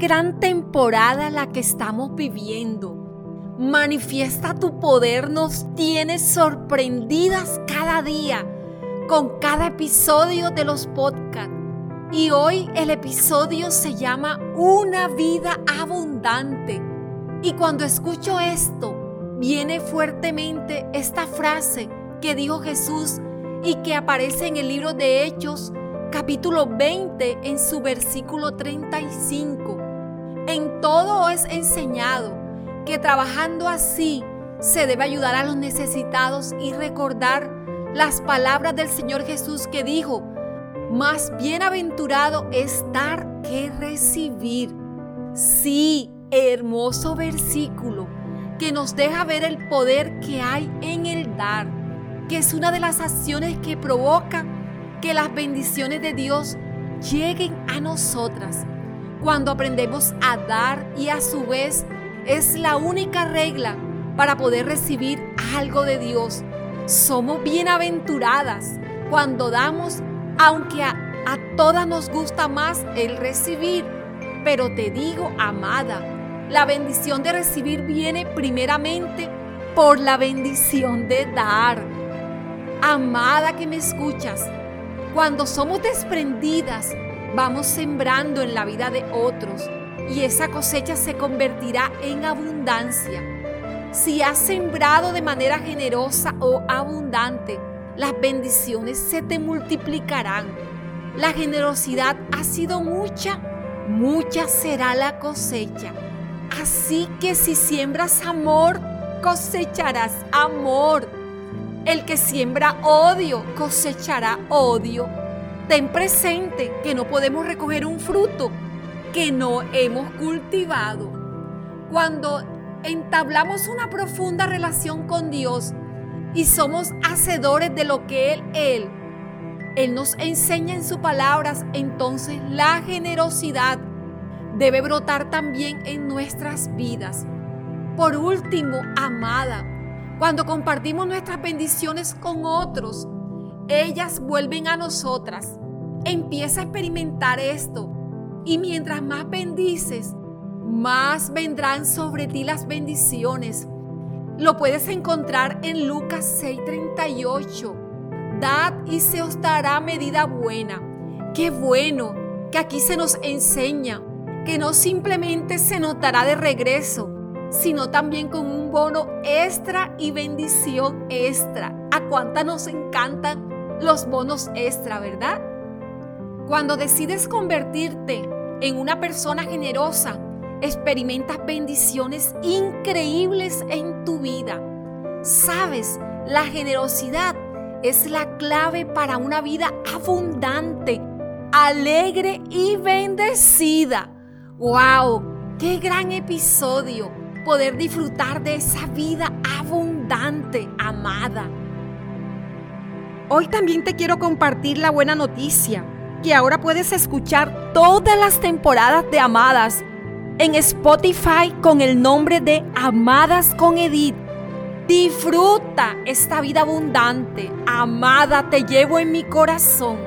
gran temporada la que estamos viviendo. Manifiesta tu poder, nos tiene sorprendidas cada día con cada episodio de los podcasts. Y hoy el episodio se llama Una vida abundante. Y cuando escucho esto, viene fuertemente esta frase que dijo Jesús y que aparece en el libro de Hechos capítulo 20 en su versículo 35. En todo es enseñado que trabajando así se debe ayudar a los necesitados y recordar las palabras del Señor Jesús que dijo, más bienaventurado es dar que recibir. Sí, hermoso versículo que nos deja ver el poder que hay en el dar, que es una de las acciones que provoca que las bendiciones de Dios lleguen a nosotras. Cuando aprendemos a dar y a su vez es la única regla para poder recibir algo de Dios. Somos bienaventuradas cuando damos, aunque a, todas nos gusta más el recibir. Pero te digo, amada, la bendición de recibir viene primeramente por la bendición de dar. Amada que me escuchas, cuando somos desprendidas, vamos sembrando en la vida de otros y esa cosecha se convertirá en abundancia. Si has sembrado de manera generosa o abundante, las bendiciones se te multiplicarán. La generosidad ha sido mucha, mucha será la cosecha. Así que si siembras amor, cosecharás amor. El que siembra odio cosechará odio. Ten presente que no podemos recoger un fruto que no hemos cultivado. Cuando entablamos una profunda relación con Dios y somos hacedores de lo que Él, Él, Él nos enseña en sus palabras, entonces la generosidad debe brotar también en nuestras vidas. Por último, amada, cuando compartimos nuestras bendiciones con otros, ellas vuelven a nosotras. Empieza a experimentar esto. Y mientras más bendices, más vendrán sobre ti las bendiciones. Lo puedes encontrar en Lucas 6:38. Dad y se os dará medida buena. Qué bueno que aquí se nos enseña que no simplemente se notará de regreso, sino también con un bono extra y bendición extra. ¿A cuánta nos encantan los bonos extra, verdad? Cuando decides convertirte en una persona generosa, experimentas bendiciones increíbles en tu vida. Sabes, la generosidad es la clave para una vida abundante, alegre y bendecida. ¡Wow! ¡Qué gran episodio! poder disfrutar de esa vida abundante, amada. Hoy también te quiero compartir la buena noticia, que ahora puedes escuchar todas las temporadas de Amadas en Spotify con el nombre de Amadas con Edith. Disfruta esta vida abundante. Amada, te llevo en mi corazón.